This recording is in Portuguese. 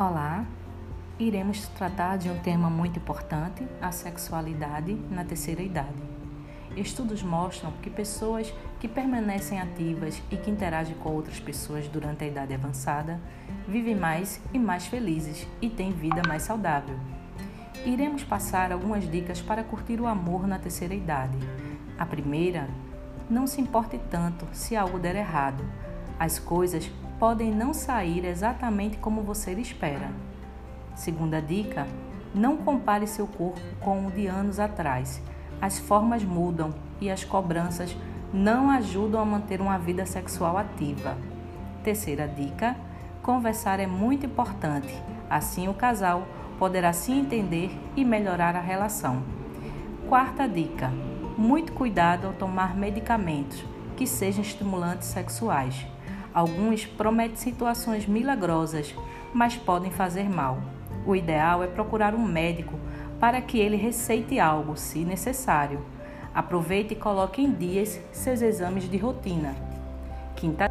Olá, iremos tratar de um tema muito importante, a sexualidade na terceira idade. Estudos mostram que pessoas que permanecem ativas e que interagem com outras pessoas durante a idade avançada vivem mais e mais felizes e têm vida mais saudável. Iremos passar algumas dicas para curtir o amor na terceira idade. A primeira, não se importe tanto se algo der errado. As coisas podem não sair exatamente como você espera. Segunda dica: não compare seu corpo com o de anos atrás. As formas mudam e as cobranças não ajudam a manter uma vida sexual ativa. Terceira dica: conversar é muito importante. Assim o casal poderá se entender e melhorar a relação. Quarta dica: muito cuidado ao tomar medicamentos que sejam estimulantes sexuais. Alguns prometem situações milagrosas, mas podem fazer mal. O ideal é procurar um médico para que ele receite algo, se necessário. Aproveite e coloque em dias seus exames de rotina. Quinta